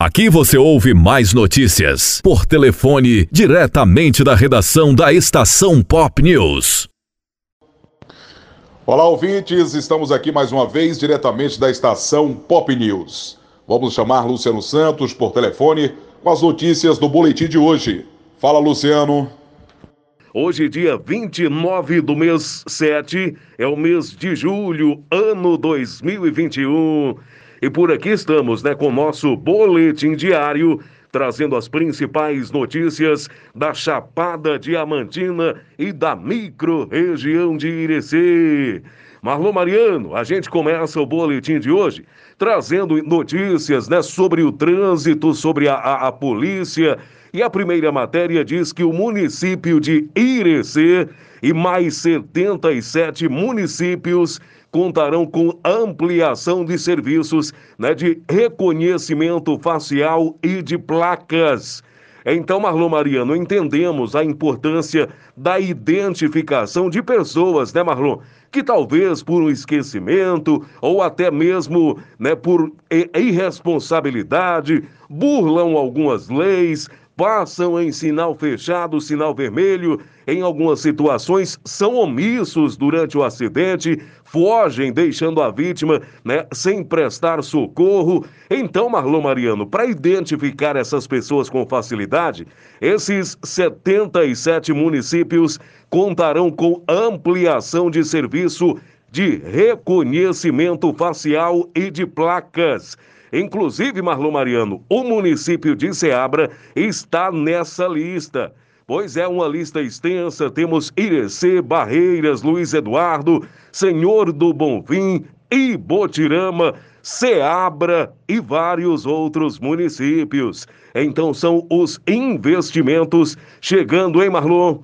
Aqui você ouve mais notícias por telefone diretamente da redação da Estação Pop News. Olá, ouvintes, estamos aqui mais uma vez diretamente da Estação Pop News. Vamos chamar Luciano Santos por telefone com as notícias do boletim de hoje. Fala, Luciano. Hoje, dia 29 do mês 7, é o mês de julho, ano 2021. E por aqui estamos, né, com o nosso boletim diário, trazendo as principais notícias da Chapada Diamantina e da micro-região de Irecê. Marlon Mariano, a gente começa o boletim de hoje trazendo notícias né, sobre o trânsito, sobre a, a, a polícia. E a primeira matéria diz que o município de Irecê e mais 77 municípios contarão com ampliação de serviços né, de reconhecimento facial e de placas. Então, Marlon Mariano, entendemos a importância da identificação de pessoas, né, Marlon? Que talvez por um esquecimento ou até mesmo né, por irresponsabilidade burlam algumas leis, passam em sinal fechado, sinal vermelho, em algumas situações são omissos durante o acidente, fogem deixando a vítima né, sem prestar socorro. Então, Marlon Mariano, para identificar essas pessoas com facilidade, esses 77 municípios contarão com ampliação de serviço de reconhecimento facial e de placas. Inclusive, Marlon Mariano, o município de Ceabra está nessa lista. Pois é uma lista extensa, temos Irecê, Barreiras, Luiz Eduardo, Senhor do Bonfim, Ibotirama, Ceabra e vários outros municípios. Então são os investimentos chegando, hein, Marlon?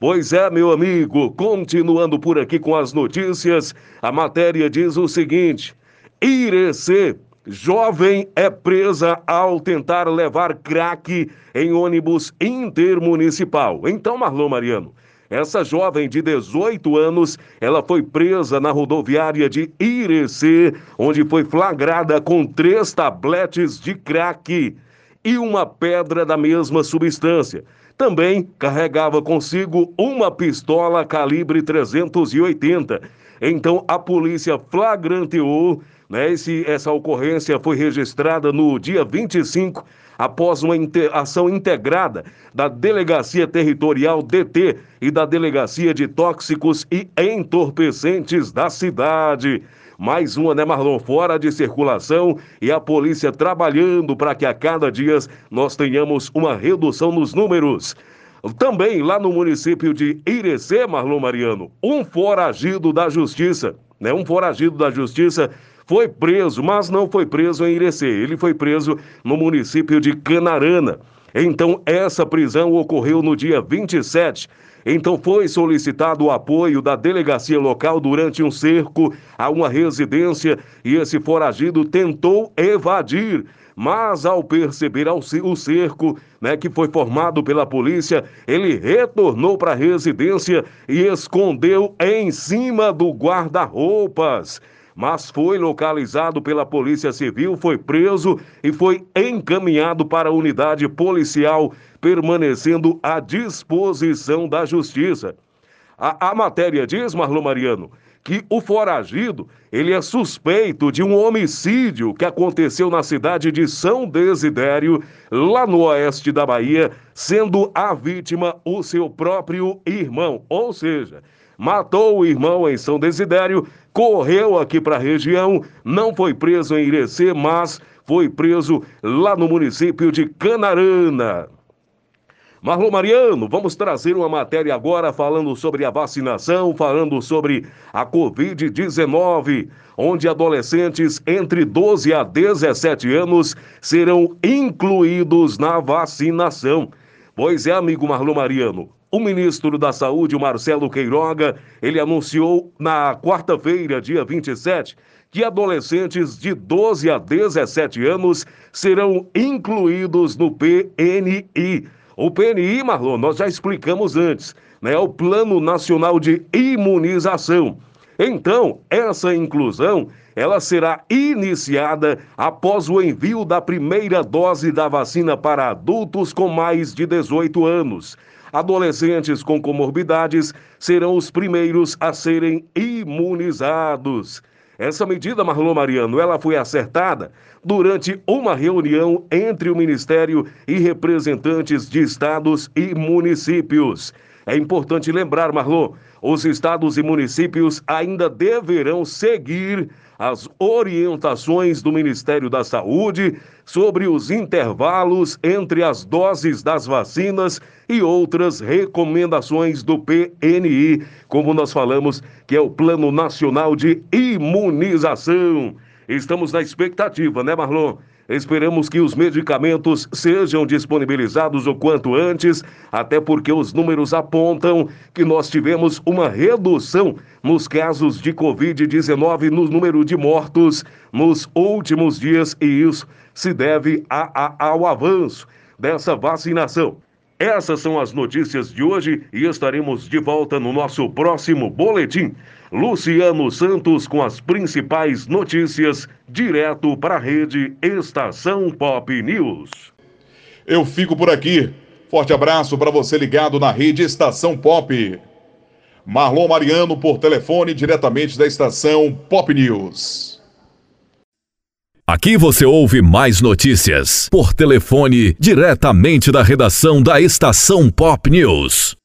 Pois é, meu amigo, continuando por aqui com as notícias, a matéria diz o seguinte: Irecê Jovem é presa ao tentar levar crack em ônibus intermunicipal. Então, Marlon Mariano, essa jovem de 18 anos, ela foi presa na rodoviária de Irecê, onde foi flagrada com três tabletes de crack e uma pedra da mesma substância. Também carregava consigo uma pistola calibre 380. Então a polícia flagranteou né? Esse, essa ocorrência foi registrada no dia 25, após uma ação integrada da Delegacia Territorial DT e da Delegacia de Tóxicos e Entorpecentes da cidade. Mais uma, né, Marlon? Fora de circulação e a polícia trabalhando para que a cada dia nós tenhamos uma redução nos números. Também lá no município de Irecê, Marlon Mariano, um foragido da justiça, né? Um foragido da justiça foi preso, mas não foi preso em Irecê. Ele foi preso no município de Canarana. Então, essa prisão ocorreu no dia 27. Então, foi solicitado o apoio da delegacia local durante um cerco a uma residência e esse foragido tentou evadir. Mas ao perceber o cerco, né, que foi formado pela polícia, ele retornou para a residência e escondeu em cima do guarda-roupas mas foi localizado pela Polícia Civil, foi preso e foi encaminhado para a unidade policial, permanecendo à disposição da Justiça. A, a matéria diz, Marlon Mariano, que o foragido ele é suspeito de um homicídio que aconteceu na cidade de São Desidério, lá no oeste da Bahia, sendo a vítima o seu próprio irmão. Ou seja, matou o irmão em São Desidério, correu aqui para a região, não foi preso em Irecê, mas foi preso lá no município de Canarana. Marlon Mariano, vamos trazer uma matéria agora falando sobre a vacinação, falando sobre a Covid-19, onde adolescentes entre 12 a 17 anos serão incluídos na vacinação. Pois é, amigo Marlon Mariano, o ministro da Saúde, Marcelo Queiroga, ele anunciou na quarta-feira, dia 27, que adolescentes de 12 a 17 anos serão incluídos no PNI. O PNI, Marlon, nós já explicamos antes, né? É o Plano Nacional de Imunização. Então, essa inclusão ela será iniciada após o envio da primeira dose da vacina para adultos com mais de 18 anos. Adolescentes com comorbidades serão os primeiros a serem imunizados. Essa medida, Marlon Mariano, ela foi acertada durante uma reunião entre o Ministério e representantes de estados e municípios. É importante lembrar, Marlon, os estados e municípios ainda deverão seguir as orientações do Ministério da Saúde sobre os intervalos entre as doses das vacinas e outras recomendações do PNI, como nós falamos, que é o Plano Nacional de Imunização. Estamos na expectativa, né, Marlon? Esperamos que os medicamentos sejam disponibilizados o quanto antes, até porque os números apontam que nós tivemos uma redução nos casos de Covid-19 no número de mortos nos últimos dias, e isso se deve a, a, ao avanço dessa vacinação. Essas são as notícias de hoje e estaremos de volta no nosso próximo boletim. Luciano Santos com as principais notícias, direto para a rede Estação Pop News. Eu fico por aqui. Forte abraço para você ligado na rede Estação Pop. Marlon Mariano por telefone diretamente da estação Pop News. Aqui você ouve mais notícias por telefone diretamente da redação da estação Pop News.